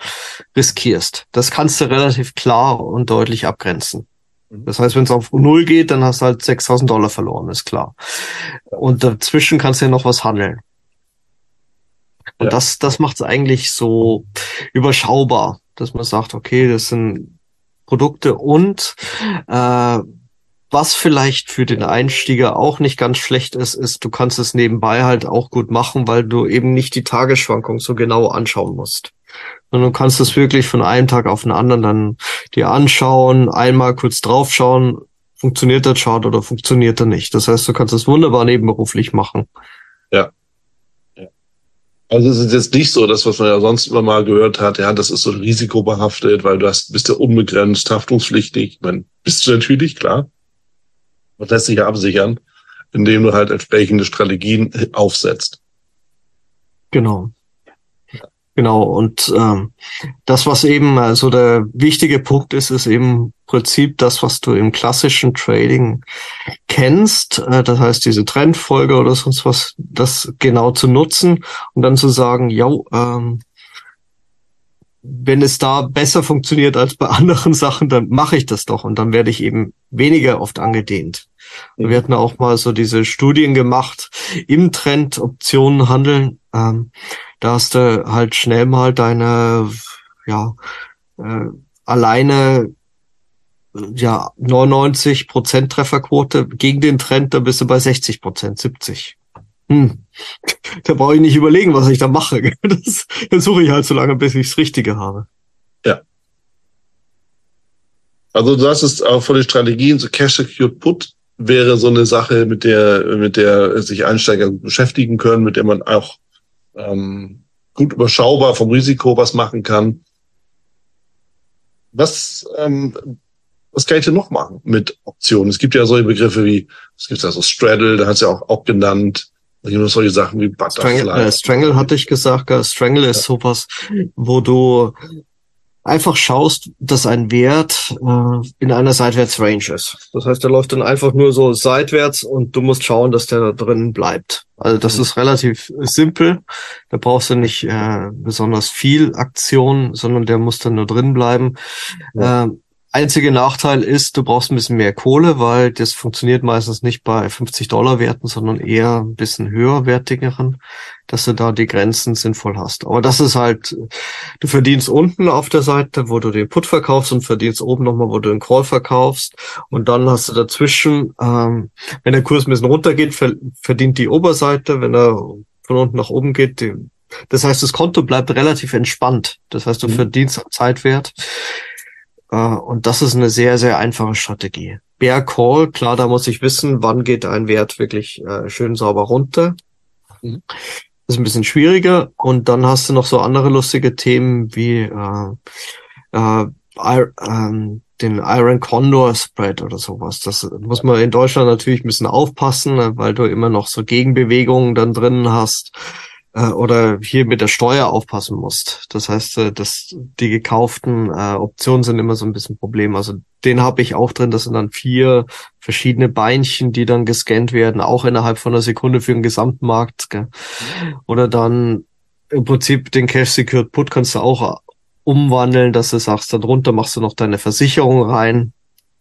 riskierst. Das kannst du relativ klar und deutlich abgrenzen. Mhm. Das heißt, wenn es auf Null geht, dann hast du halt 6000 Dollar verloren, ist klar. Und dazwischen kannst du ja noch was handeln. Und ja. das, das macht es eigentlich so überschaubar, dass man sagt, okay, das sind Produkte und äh, was vielleicht für den Einstieger auch nicht ganz schlecht ist, ist, du kannst es nebenbei halt auch gut machen, weil du eben nicht die Tagesschwankung so genau anschauen musst. Und du kannst es wirklich von einem Tag auf den anderen dann dir anschauen, einmal kurz draufschauen, funktioniert der Chart oder funktioniert er nicht. Das heißt, du kannst es wunderbar nebenberuflich machen. Ja. ja. Also es ist jetzt nicht so, das, was man ja sonst immer mal gehört hat, ja, das ist so risikobehaftet, weil du hast, bist ja unbegrenzt haftungspflichtig. Ich meine, bist du natürlich, klar. Man lässt sich ja absichern, indem du halt entsprechende Strategien aufsetzt. Genau. Genau, und ähm, das, was eben also der wichtige Punkt ist, ist eben im Prinzip das, was du im klassischen Trading kennst. Äh, das heißt, diese Trendfolge oder sonst was, das genau zu nutzen und dann zu sagen, ja, ähm, wenn es da besser funktioniert als bei anderen Sachen, dann mache ich das doch und dann werde ich eben weniger oft angedehnt. Mhm. Wir hatten auch mal so diese Studien gemacht im Trend Optionen handeln. Ähm, da hast du halt schnell mal deine, ja, äh, alleine ja 99 Prozent Trefferquote gegen den Trend, da bist du bei 60 Prozent, 70. Hm. Da brauche ich nicht überlegen, was ich da mache. Das, das suche ich halt so lange, bis ich das Richtige habe. Ja. Also du hast es auch von den Strategien, so Cash Secured Put wäre so eine Sache, mit der, mit der sich Einsteiger beschäftigen können, mit der man auch ähm, gut überschaubar vom Risiko was machen kann. Was, ähm, was kann ich denn noch machen mit Optionen? Es gibt ja solche Begriffe wie, es gibt ja so Straddle, da hat es ja auch, auch genannt. Da gibt es solche Sachen wie Butterfly. Strangle, äh, Strangle hatte ich gesagt, Strangle ist ja. sowas, wo du einfach schaust, dass ein Wert äh, in einer Seitwärtsrange ist. Das heißt, der läuft dann einfach nur so seitwärts und du musst schauen, dass der da drin bleibt. Also das ist relativ simpel. Da brauchst du nicht äh, besonders viel Aktion, sondern der muss dann nur drin bleiben. Ja. Äh, Einzige Nachteil ist, du brauchst ein bisschen mehr Kohle, weil das funktioniert meistens nicht bei 50 Dollar Werten, sondern eher ein bisschen höherwertigeren, dass du da die Grenzen sinnvoll hast. Aber das ist halt, du verdienst unten auf der Seite, wo du den Put verkaufst und verdienst oben nochmal, wo du den Call verkaufst. Und dann hast du dazwischen, ähm, wenn der Kurs ein bisschen runtergeht, verdient die Oberseite, wenn er von unten nach oben geht, die, das heißt, das Konto bleibt relativ entspannt. Das heißt, du mhm. verdienst am Zeitwert. Äh, und das ist eine sehr, sehr einfache Strategie. Bear Call, klar, da muss ich wissen, wann geht ein Wert wirklich äh, schön sauber runter. Mhm. Das ist ein bisschen schwieriger. Und dann hast du noch so andere lustige Themen wie äh, äh, äh, den Iron Condor Spread oder sowas. Das muss man in Deutschland natürlich ein bisschen aufpassen, ne, weil du immer noch so Gegenbewegungen dann drin hast äh, oder hier mit der Steuer aufpassen musst. Das heißt, äh, dass die gekauften äh, Optionen sind immer so ein bisschen Problem. Also den habe ich auch drin. Das sind dann vier verschiedene Beinchen, die dann gescannt werden, auch innerhalb von einer Sekunde für den Gesamtmarkt. Gell? Oder dann im Prinzip den Cash Secured Put kannst du auch umwandeln, dass du sagst, darunter machst du noch deine Versicherung rein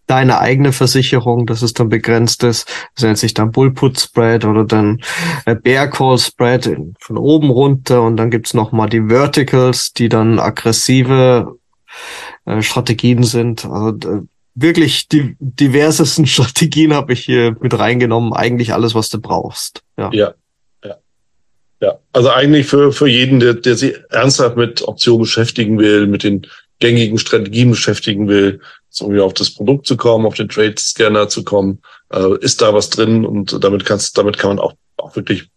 deine eigene Versicherung, dass es dann begrenzt ist. Das nennt sich dann Bullput Spread oder dann äh, Bear Call Spread von oben runter und dann gibt's noch mal die Verticals, die dann aggressive äh, Strategien sind. Also äh, wirklich die diversesten Strategien habe ich hier mit reingenommen. Eigentlich alles, was du brauchst. Ja. ja. ja. Ja, also eigentlich für, für jeden, der, der sich ernsthaft mit Optionen beschäftigen will, mit den gängigen Strategien beschäftigen will, so wie auf das Produkt zu kommen, auf den Trade Scanner zu kommen, äh, ist da was drin und damit kannst, damit kann man auch, auch wirklich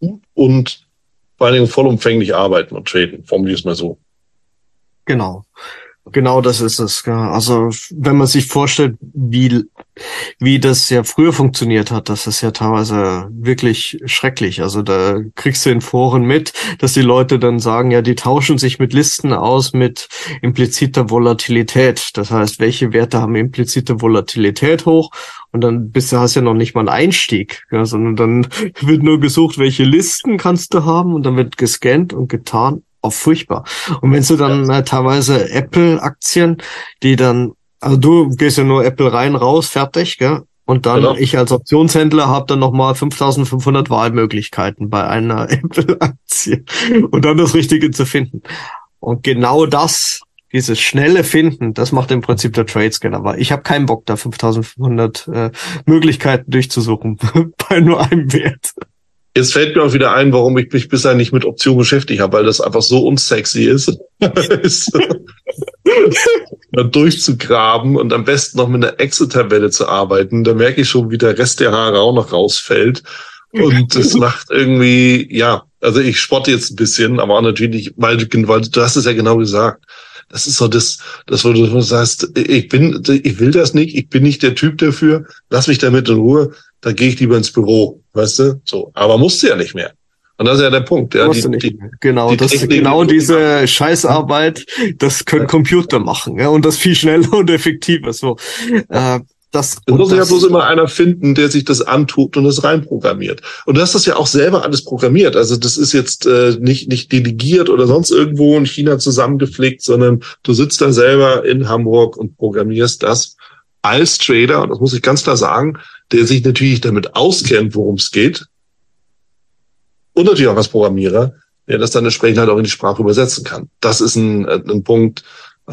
gut und vor allen Dingen vollumfänglich arbeiten und traden, formuliere es mal so. Genau. Genau das ist es. Also wenn man sich vorstellt, wie, wie das ja früher funktioniert hat, das ist ja teilweise wirklich schrecklich. Also da kriegst du in Foren mit, dass die Leute dann sagen, ja, die tauschen sich mit Listen aus mit impliziter Volatilität. Das heißt, welche Werte haben implizite Volatilität hoch und dann bist du hast ja noch nicht mal einen Einstieg, ja, sondern dann wird nur gesucht, welche Listen kannst du haben und dann wird gescannt und getan auch furchtbar. Und wenn du dann ja. äh, teilweise Apple-Aktien, die dann, also du gehst ja nur Apple rein, raus, fertig, gell? Und dann genau. ich als Optionshändler habe dann nochmal 5500 Wahlmöglichkeiten bei einer Apple-Aktie und dann das Richtige zu finden. Und genau das, dieses schnelle Finden, das macht im Prinzip der Tradescanner. Aber ich habe keinen Bock, da 5500 äh, Möglichkeiten durchzusuchen bei nur einem Wert. Jetzt fällt mir auch wieder ein, warum ich mich bisher nicht mit Optionen beschäftigt habe, weil das einfach so unsexy ist. da durchzugraben und am besten noch mit einer Excel-Tabelle zu arbeiten. Da merke ich schon, wie der Rest der Haare auch noch rausfällt. Und es macht irgendwie, ja, also ich spotte jetzt ein bisschen, aber natürlich, weil, weil du hast es ja genau gesagt. Das ist so das, das, wo du sagst, ich bin, ich will das nicht, ich bin nicht der Typ dafür, lass mich damit in Ruhe, dann gehe ich lieber ins Büro, weißt du? So. Aber musste ja nicht mehr. Und das ist ja der Punkt. Ja, die, die, genau, die das Technik genau diese Scheißarbeit, das können Computer machen, ja, und das viel schneller und effektiver. So, äh, das, es muss ja bloß immer einer finden, der sich das antut und das reinprogrammiert. Und du hast das ja auch selber alles programmiert. Also das ist jetzt äh, nicht, nicht delegiert oder sonst irgendwo in China zusammengeflickt, sondern du sitzt da selber in Hamburg und programmierst das als Trader, und das muss ich ganz klar sagen, der sich natürlich damit auskennt, worum es geht. Und natürlich auch als Programmierer, der das dann entsprechend halt auch in die Sprache übersetzen kann. Das ist ein, ein Punkt,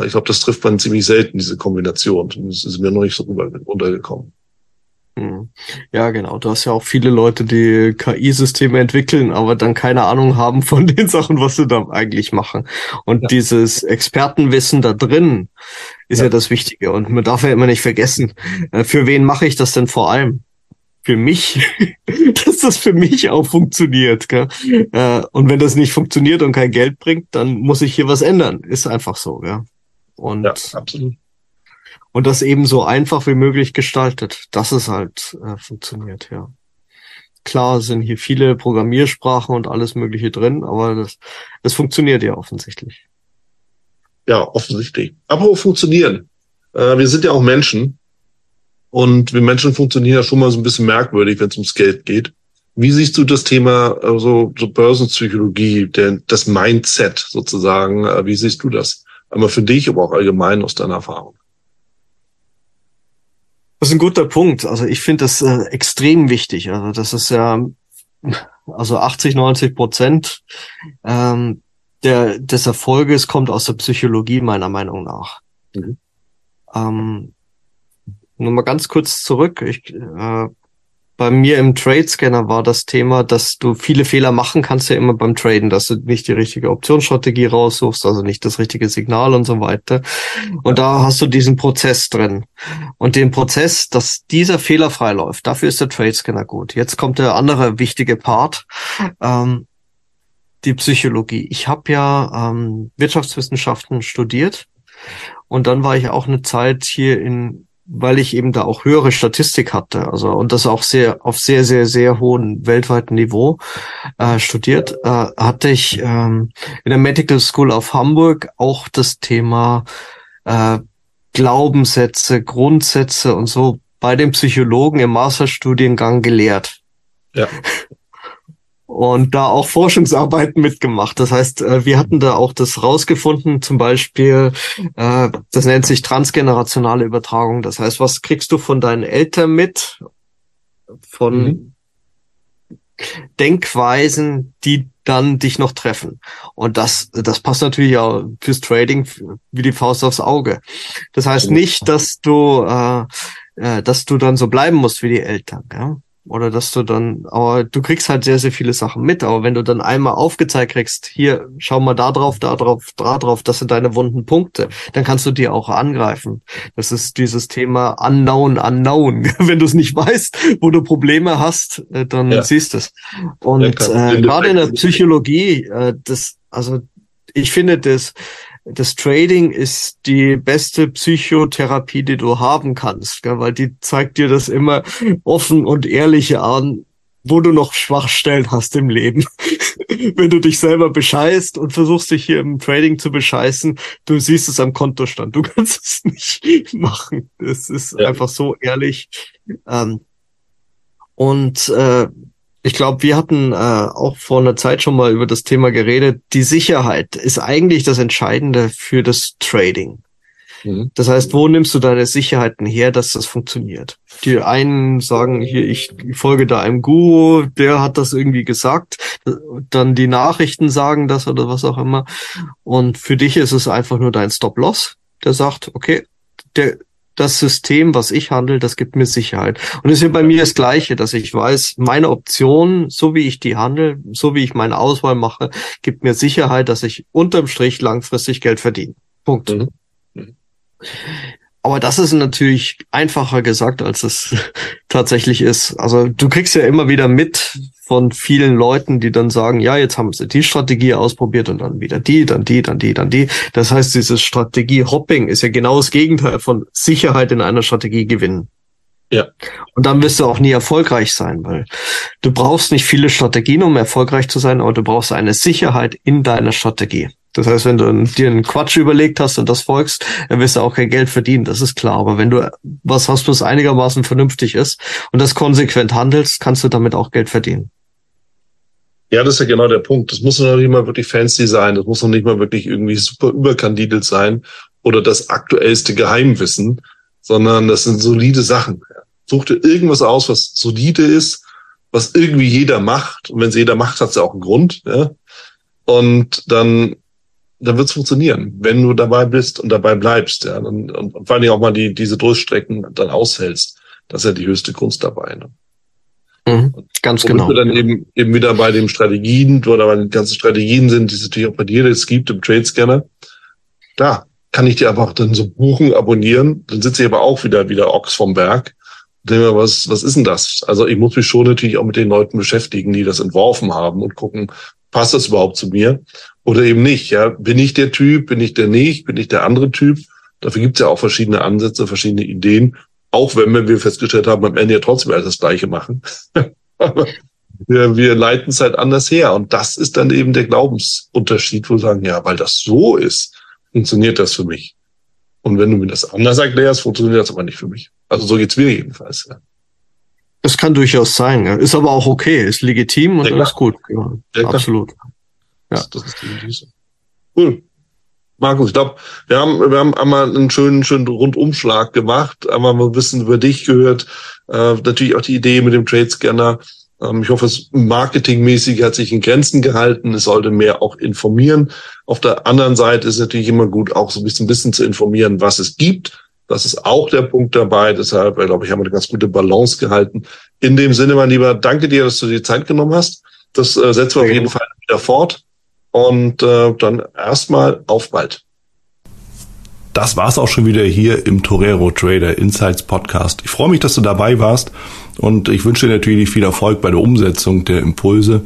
ich glaube, das trifft man ziemlich selten, diese Kombination. Das ist mir noch nicht so runtergekommen. Hm. Ja, genau. Du hast ja auch viele Leute, die KI-Systeme entwickeln, aber dann keine Ahnung haben von den Sachen, was sie da eigentlich machen. Und ja. dieses Expertenwissen da drin ist ja. ja. das Wichtige. Und man darf ja immer nicht vergessen, äh, für wen mache ich das denn vor allem? Für mich, dass das für mich auch funktioniert. Gell? Äh, und wenn das nicht funktioniert und kein Geld bringt, dann muss ich hier was ändern. Ist einfach so. Ja. Und, ja, absolut. Und das eben so einfach wie möglich gestaltet, dass es halt äh, funktioniert, ja. Klar sind hier viele Programmiersprachen und alles Mögliche drin, aber das, das funktioniert ja offensichtlich. Ja, offensichtlich. Aber funktionieren. Äh, wir sind ja auch Menschen. Und wir Menschen funktionieren ja schon mal so ein bisschen merkwürdig, wenn es ums Geld geht. Wie siehst du das Thema also, so Börsenpsychologie, der, das Mindset sozusagen? Äh, wie siehst du das? aber für dich, aber auch allgemein aus deiner Erfahrung? Das ist ein guter Punkt. Also ich finde das äh, extrem wichtig. Also das ist ja, also 80, 90 Prozent ähm, der, des Erfolges kommt aus der Psychologie meiner Meinung nach. Mhm. Ähm, nur mal ganz kurz zurück. Ich äh, bei mir im Trade Scanner war das Thema, dass du viele Fehler machen kannst ja immer beim Traden, dass du nicht die richtige Optionsstrategie raussuchst, also nicht das richtige Signal und so weiter. Und da hast du diesen Prozess drin. Und den Prozess, dass dieser Fehler frei läuft, dafür ist der Trade Scanner gut. Jetzt kommt der andere wichtige Part. Ähm, die Psychologie. Ich habe ja ähm, Wirtschaftswissenschaften studiert und dann war ich auch eine Zeit hier in weil ich eben da auch höhere Statistik hatte, also und das auch sehr auf sehr sehr sehr hohen weltweiten Niveau äh, studiert, äh, hatte ich ähm, in der Medical School of Hamburg auch das Thema äh, Glaubenssätze, Grundsätze und so bei den Psychologen im Masterstudiengang gelehrt. Ja und da auch Forschungsarbeiten mitgemacht. Das heißt, äh, wir hatten da auch das rausgefunden, zum Beispiel, äh, das nennt sich transgenerationale Übertragung. Das heißt, was kriegst du von deinen Eltern mit? Von mhm. Denkweisen, die dann dich noch treffen. Und das, das passt natürlich auch fürs Trading wie die Faust aufs Auge. Das heißt nicht, dass du, äh, äh, dass du dann so bleiben musst wie die Eltern. Ja? Oder dass du dann, aber du kriegst halt sehr, sehr viele Sachen mit. Aber wenn du dann einmal aufgezeigt kriegst, hier, schau mal da drauf, da drauf, da drauf, das sind deine wunden Punkte, dann kannst du die auch angreifen. Das ist dieses Thema Unknown, Unknown. wenn du es nicht weißt, wo du Probleme hast, äh, dann ja. siehst du es. Und ja, äh, gerade in der Psychologie, äh, das, also ich finde das, das Trading ist die beste Psychotherapie, die du haben kannst, gell? weil die zeigt dir das immer offen und ehrlich an, wo du noch Schwachstellen hast im Leben. Wenn du dich selber bescheißt und versuchst dich hier im Trading zu bescheißen, du siehst es am Kontostand. Du kannst es nicht machen. Das ist ja. einfach so ehrlich. Ähm, und äh, ich glaube, wir hatten äh, auch vor einer Zeit schon mal über das Thema geredet. Die Sicherheit ist eigentlich das Entscheidende für das Trading. Mhm. Das heißt, wo nimmst du deine Sicherheiten her, dass das funktioniert? Die einen sagen hier, ich folge da einem Guru, der hat das irgendwie gesagt. Dann die Nachrichten sagen das oder was auch immer. Und für dich ist es einfach nur dein Stop-Loss, der sagt, okay, der, das System, was ich handle, das gibt mir Sicherheit. Und es ist ja bei mir das Gleiche, dass ich weiß, meine Option, so wie ich die handle, so wie ich meine Auswahl mache, gibt mir Sicherheit, dass ich unterm Strich langfristig Geld verdiene. Punkt. Mhm. mhm. Aber das ist natürlich einfacher gesagt, als es tatsächlich ist. Also du kriegst ja immer wieder mit von vielen Leuten, die dann sagen, ja, jetzt haben sie die Strategie ausprobiert und dann wieder die, dann die, dann die, dann die. Das heißt, dieses Strategie-Hopping ist ja genau das Gegenteil von Sicherheit in einer Strategie gewinnen. Ja. Und dann wirst du auch nie erfolgreich sein, weil du brauchst nicht viele Strategien, um erfolgreich zu sein, aber du brauchst eine Sicherheit in deiner Strategie. Das heißt, wenn du dir einen Quatsch überlegt hast und das folgst, dann wirst du auch kein Geld verdienen, das ist klar. Aber wenn du was hast, was einigermaßen vernünftig ist und das konsequent handelst, kannst du damit auch Geld verdienen. Ja, das ist ja genau der Punkt. Das muss noch nicht mal wirklich fancy sein. Das muss noch nicht mal wirklich irgendwie super überkandidelt sein oder das aktuellste Geheimwissen, sondern das sind solide Sachen. Such dir irgendwas aus, was solide ist, was irgendwie jeder macht. Und wenn es jeder macht, hat es ja auch einen Grund. Ja? Und dann dann wird es funktionieren, wenn du dabei bist und dabei bleibst, ja, und, und, und vor Dingen auch mal die, diese Durchstrecken dann aushältst. Das ist ja die höchste Kunst dabei. Ne? Mhm, ganz und genau. wir dann eben, eben wieder bei den Strategien oder bei den ganzen Strategien sind, die es natürlich auch bei dir jetzt gibt im Trade Scanner. Da kann ich dir einfach dann so buchen, abonnieren. Dann sitze ich aber auch wieder, wieder Ochs vom Berg. Und denke mir, was, was ist denn das? Also ich muss mich schon natürlich auch mit den Leuten beschäftigen, die das entworfen haben und gucken, passt das überhaupt zu mir oder eben nicht? Ja, bin ich der Typ, bin ich der nicht, bin ich der andere Typ? Dafür gibt es ja auch verschiedene Ansätze, verschiedene Ideen, auch wenn wir festgestellt haben, am Ende ja trotzdem alles das Gleiche machen. Aber wir, wir leiten es halt anders her. Und das ist dann eben der Glaubensunterschied, wo wir sagen, ja, weil das so ist, funktioniert das für mich. Und wenn du mir das anders erklärst, funktioniert das aber nicht für mich. Also so geht's mir jedenfalls. Ja. Das kann durchaus sein. Ja. Ist aber auch okay, ist legitim und alles gut. Ja, absolut. Ja. Das, das ist die so. Cool. Markus, ich glaube, wir haben, wir haben einmal einen schönen, schönen Rundumschlag gemacht, einmal mal ein bisschen über dich gehört, äh, natürlich auch die Idee mit dem Trade Scanner. Ähm, ich hoffe, es marketingmäßig hat sich in Grenzen gehalten. Es sollte mehr auch informieren. Auf der anderen Seite ist es natürlich immer gut, auch so ein bisschen, ein bisschen zu informieren, was es gibt das ist auch der Punkt dabei. Deshalb, glaube ich, haben wir eine ganz gute Balance gehalten. In dem Sinne, mein Lieber, danke dir, dass du dir Zeit genommen hast. Das äh, setzen wir auf jeden Fall wieder fort. Und äh, dann erstmal auf bald. Das war's auch schon wieder hier im Torero Trader Insights Podcast. Ich freue mich, dass du dabei warst und ich wünsche dir natürlich viel Erfolg bei der Umsetzung der Impulse